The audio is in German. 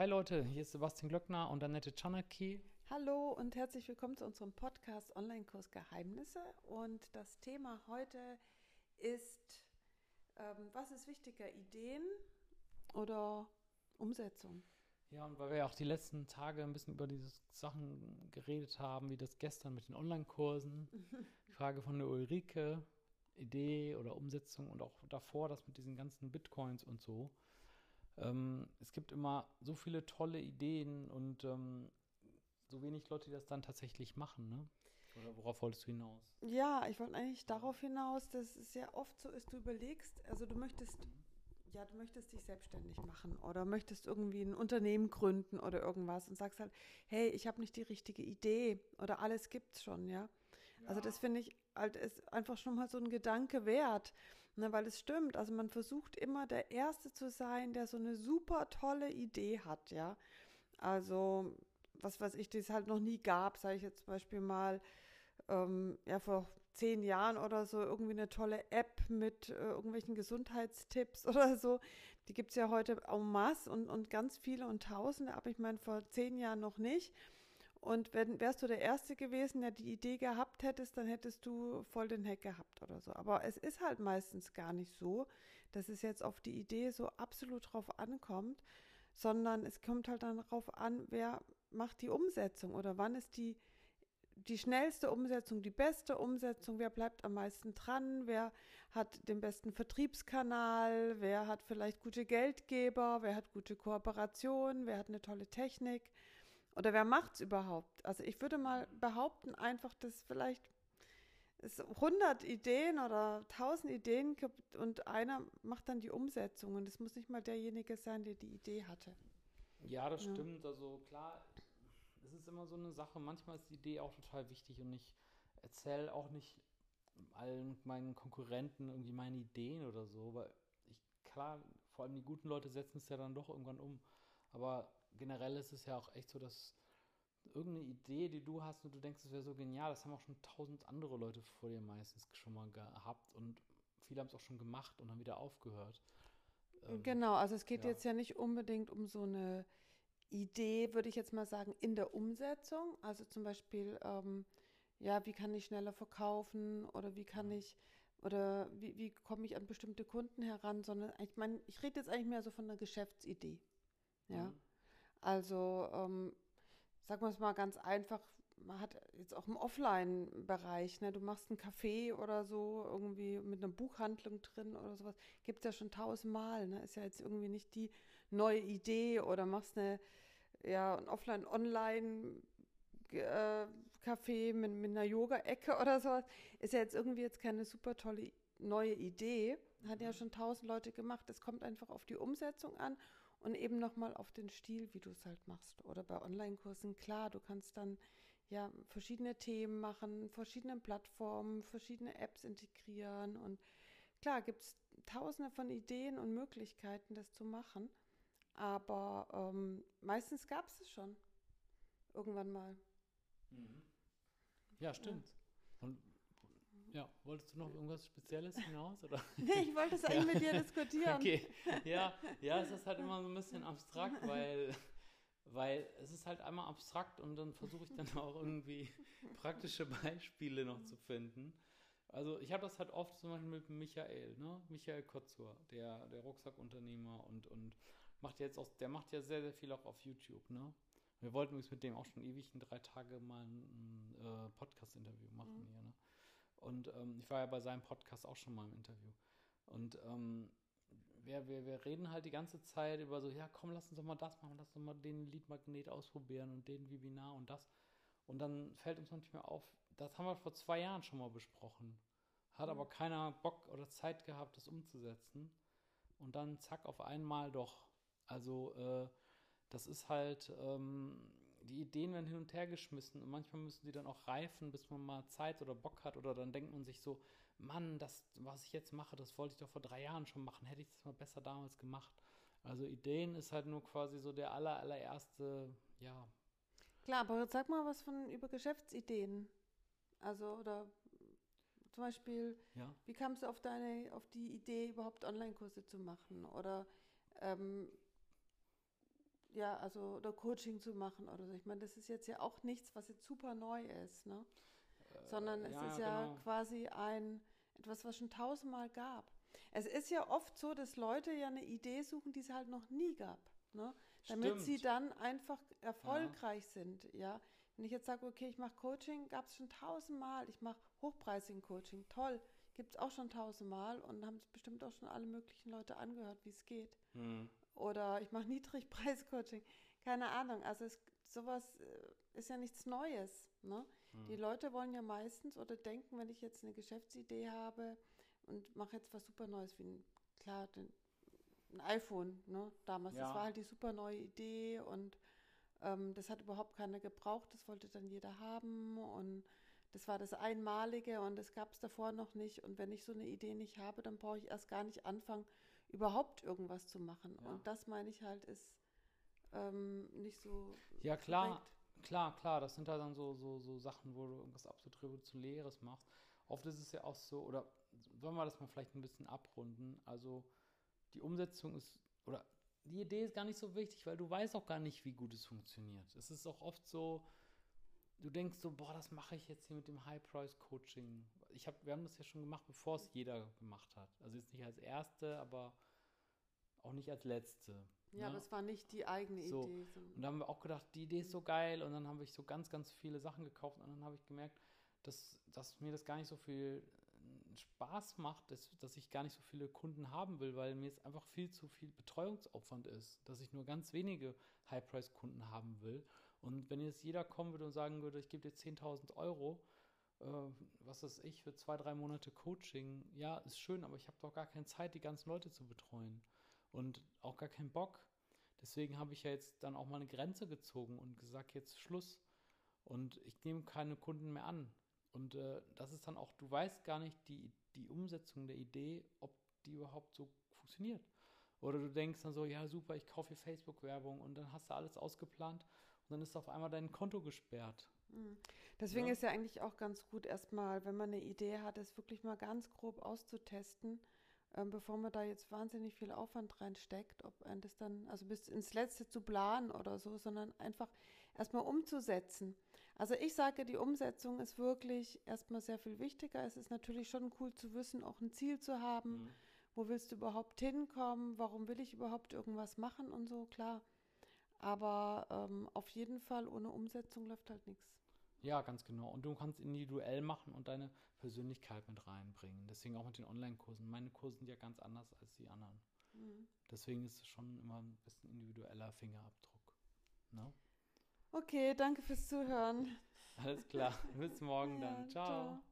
Hi Leute, hier ist Sebastian Glöckner und Annette Czanaki. Hallo und herzlich willkommen zu unserem Podcast Online-Kurs Geheimnisse. Und das Thema heute ist, ähm, was ist wichtiger, Ideen oder Umsetzung? Ja, und weil wir ja auch die letzten Tage ein bisschen über diese Sachen geredet haben, wie das gestern mit den Online-Kursen, die Frage von der Ulrike, Idee oder Umsetzung und auch davor das mit diesen ganzen Bitcoins und so. Ähm, es gibt immer so viele tolle Ideen und ähm, so wenig Leute, die das dann tatsächlich machen, ne? Oder worauf wolltest du hinaus? Ja, ich wollte eigentlich darauf hinaus, dass es ja oft so ist, du überlegst, also du möchtest, ja, du möchtest dich selbstständig machen oder möchtest irgendwie ein Unternehmen gründen oder irgendwas und sagst halt, hey, ich habe nicht die richtige Idee oder alles gibt's schon, ja. ja. Also das finde ich halt ist einfach schon mal so ein Gedanke wert, ne, weil es stimmt. Also man versucht immer der Erste zu sein, der so eine super tolle Idee hat, ja. Also was weiß ich, die es halt noch nie gab, sage ich jetzt zum Beispiel mal, ähm, ja, vor zehn Jahren oder so irgendwie eine tolle App mit äh, irgendwelchen Gesundheitstipps oder so. Die gibt es ja heute en masse und, und ganz viele und tausende, aber ich meine vor zehn Jahren noch nicht. Und wenn, wärst du der Erste gewesen, der die Idee gehabt hättest, dann hättest du voll den Hack gehabt oder so. Aber es ist halt meistens gar nicht so, dass es jetzt auf die Idee so absolut drauf ankommt, sondern es kommt halt dann darauf an, wer macht die Umsetzung oder wann ist die, die schnellste Umsetzung, die beste Umsetzung, wer bleibt am meisten dran, wer hat den besten Vertriebskanal, wer hat vielleicht gute Geldgeber, wer hat gute Kooperation, wer hat eine tolle Technik. Oder wer macht's überhaupt? Also ich würde mal behaupten, einfach, dass vielleicht es 100 Ideen oder 1000 Ideen gibt und einer macht dann die Umsetzung. Und es muss nicht mal derjenige sein, der die Idee hatte. Ja, das ja. stimmt. Also klar, es ist immer so eine Sache. Manchmal ist die Idee auch total wichtig und ich erzähle auch nicht allen meinen Konkurrenten irgendwie meine Ideen oder so, weil ich, klar, vor allem die guten Leute setzen es ja dann doch irgendwann um. Aber generell ist es ja auch echt so, dass irgendeine Idee, die du hast und du denkst, es wäre so genial, das haben auch schon tausend andere Leute vor dir meistens schon mal gehabt und viele haben es auch schon gemacht und dann wieder aufgehört. Ähm, genau, also es geht ja. jetzt ja nicht unbedingt um so eine Idee, würde ich jetzt mal sagen, in der Umsetzung. Also zum Beispiel, ähm, ja, wie kann ich schneller verkaufen oder wie kann ich oder wie, wie komme ich an bestimmte Kunden heran, sondern ich meine, ich rede jetzt eigentlich mehr so von einer Geschäftsidee. Ja. Mhm. Also, ähm, sagen wir es mal ganz einfach, man hat jetzt auch im Offline-Bereich, ne, du machst einen Café oder so, irgendwie mit einer Buchhandlung drin oder sowas, gibt es ja schon tausendmal, ne? Ist ja jetzt irgendwie nicht die neue Idee oder machst eine, ja, ein Offline-Online- äh, Café mit, mit einer Yoga-Ecke oder sowas, ist ja jetzt irgendwie jetzt keine super tolle neue Idee. Hat ja schon tausend Leute gemacht. Es kommt einfach auf die Umsetzung an und eben nochmal auf den Stil, wie du es halt machst. Oder bei Online-Kursen, klar, du kannst dann ja verschiedene Themen machen, verschiedene Plattformen, verschiedene Apps integrieren und klar gibt es tausende von Ideen und Möglichkeiten, das zu machen. Aber ähm, meistens gab es es schon. Irgendwann mal. Mhm. Ja, stimmt. Ja. Und ja, wolltest du noch irgendwas Spezielles hinaus? Oder? nee, ich wollte es eigentlich ja. mit dir diskutieren. Okay, ja, ja, es ist halt immer so ein bisschen abstrakt, weil, weil es ist halt einmal abstrakt und dann versuche ich dann auch irgendwie praktische Beispiele noch zu finden. Also ich habe das halt oft zum Beispiel mit Michael, ne? Michael Kotzur, der, der Rucksackunternehmer und, und macht jetzt auch, der macht ja sehr, sehr viel auch auf YouTube, ne? Wir wollten übrigens mit dem auch schon ewig in drei Tage mal ein, äh, Podcast-Interview machen mhm. hier, ne? Und ähm, ich war ja bei seinem Podcast auch schon mal im Interview. Und ähm, wir, wir, wir reden halt die ganze Zeit über so, ja, komm, lass uns doch mal das machen, lass uns doch mal den Leadmagnet ausprobieren und den Webinar und das. Und dann fällt uns manchmal auf, das haben wir vor zwei Jahren schon mal besprochen. Hat mhm. aber keiner Bock oder Zeit gehabt, das umzusetzen. Und dann zack, auf einmal doch. Also, äh, das ist halt, ähm, die Ideen werden hin und her geschmissen und manchmal müssen die dann auch reifen, bis man mal Zeit oder Bock hat oder dann denkt man sich so, Mann, das, was ich jetzt mache, das wollte ich doch vor drei Jahren schon machen, hätte ich das mal besser damals gemacht. Also Ideen ist halt nur quasi so der aller, allererste, ja. Klar, aber sag mal was von über Geschäftsideen. Also, oder zum Beispiel, ja. wie kamst du auf deine, auf die Idee, überhaupt Online-Kurse zu machen? Oder ähm, ja, also oder Coaching zu machen oder so. Ich meine, das ist jetzt ja auch nichts, was jetzt super neu ist, ne? Äh, Sondern es ja, ist ja genau. quasi ein etwas, was schon tausendmal gab. Es ist ja oft so, dass Leute ja eine Idee suchen, die es halt noch nie gab, ne? Damit Stimmt. sie dann einfach erfolgreich ja. sind, ja. Wenn ich jetzt sage, okay, ich mache Coaching, gab es schon tausendmal. Ich mache hochpreisigen Coaching, toll, gibt es auch schon tausendmal und haben es bestimmt auch schon alle möglichen Leute angehört, wie es geht. Mhm. Oder ich mache Niedrigpreis-Coaching, keine Ahnung. Also es, sowas äh, ist ja nichts Neues. Ne? Mhm. Die Leute wollen ja meistens oder denken, wenn ich jetzt eine Geschäftsidee habe und mache jetzt was super Neues, wie ein, klar, den, ein iPhone, ne? damals, ja. das war halt die super neue Idee und ähm, das hat überhaupt keiner gebraucht, das wollte dann jeder haben und das war das Einmalige und das gab es davor noch nicht. Und wenn ich so eine Idee nicht habe, dann brauche ich erst gar nicht anfangen, überhaupt irgendwas zu machen. Ja. Und das meine ich halt, ist ähm, nicht so. Ja, klar, korrekt. klar, klar. Das sind halt dann so, so, so Sachen, wo du irgendwas absolut Revolutionäres machst. Oft ist es ja auch so, oder sollen wir das mal vielleicht ein bisschen abrunden? Also die Umsetzung ist, oder die Idee ist gar nicht so wichtig, weil du weißt auch gar nicht, wie gut es funktioniert. Es ist auch oft so, du denkst so, boah, das mache ich jetzt hier mit dem High-Price-Coaching. Ich hab, wir haben das ja schon gemacht, bevor es jeder gemacht hat. Also jetzt nicht als erste, aber auch nicht als letzte. Ja, ne? aber es war nicht die eigene so. Idee. Und da haben wir auch gedacht, die Idee ist so geil. Und dann habe ich so ganz, ganz viele Sachen gekauft. Und dann habe ich gemerkt, dass, dass mir das gar nicht so viel Spaß macht, dass, dass ich gar nicht so viele Kunden haben will, weil mir es einfach viel zu viel Betreuungsaufwand ist, dass ich nur ganz wenige High-Price-Kunden haben will. Und wenn jetzt jeder kommen würde und sagen würde, ich gebe dir 10.000 Euro, äh, was weiß ich, für zwei, drei Monate Coaching, ja, ist schön, aber ich habe doch gar keine Zeit, die ganzen Leute zu betreuen. Und auch gar keinen Bock. Deswegen habe ich ja jetzt dann auch mal eine Grenze gezogen und gesagt, jetzt Schluss. Und ich nehme keine Kunden mehr an. Und äh, das ist dann auch, du weißt gar nicht die, die Umsetzung der Idee, ob die überhaupt so funktioniert. Oder du denkst dann so, ja super, ich kaufe hier Facebook-Werbung und dann hast du alles ausgeplant und dann ist auf einmal dein Konto gesperrt. Mhm. Deswegen ja. ist ja eigentlich auch ganz gut, erstmal, wenn man eine Idee hat, es wirklich mal ganz grob auszutesten, ähm, bevor man da jetzt wahnsinnig viel Aufwand reinsteckt, ob ein das dann, also bis ins Letzte zu planen oder so, sondern einfach erstmal umzusetzen. Also ich sage, die Umsetzung ist wirklich erstmal sehr viel wichtiger. Es ist natürlich schon cool zu wissen, auch ein Ziel zu haben. Mhm. Wo willst du überhaupt hinkommen? Warum will ich überhaupt irgendwas machen und so, klar. Aber ähm, auf jeden Fall ohne Umsetzung läuft halt nichts. Ja, ganz genau. Und du kannst individuell machen und deine Persönlichkeit mit reinbringen. Deswegen auch mit den Online-Kursen. Meine Kurse sind ja ganz anders als die anderen. Mhm. Deswegen ist es schon immer ein bisschen individueller Fingerabdruck. Ne? Okay, danke fürs Zuhören. Alles klar. Bis morgen ja, dann. ciao. ciao.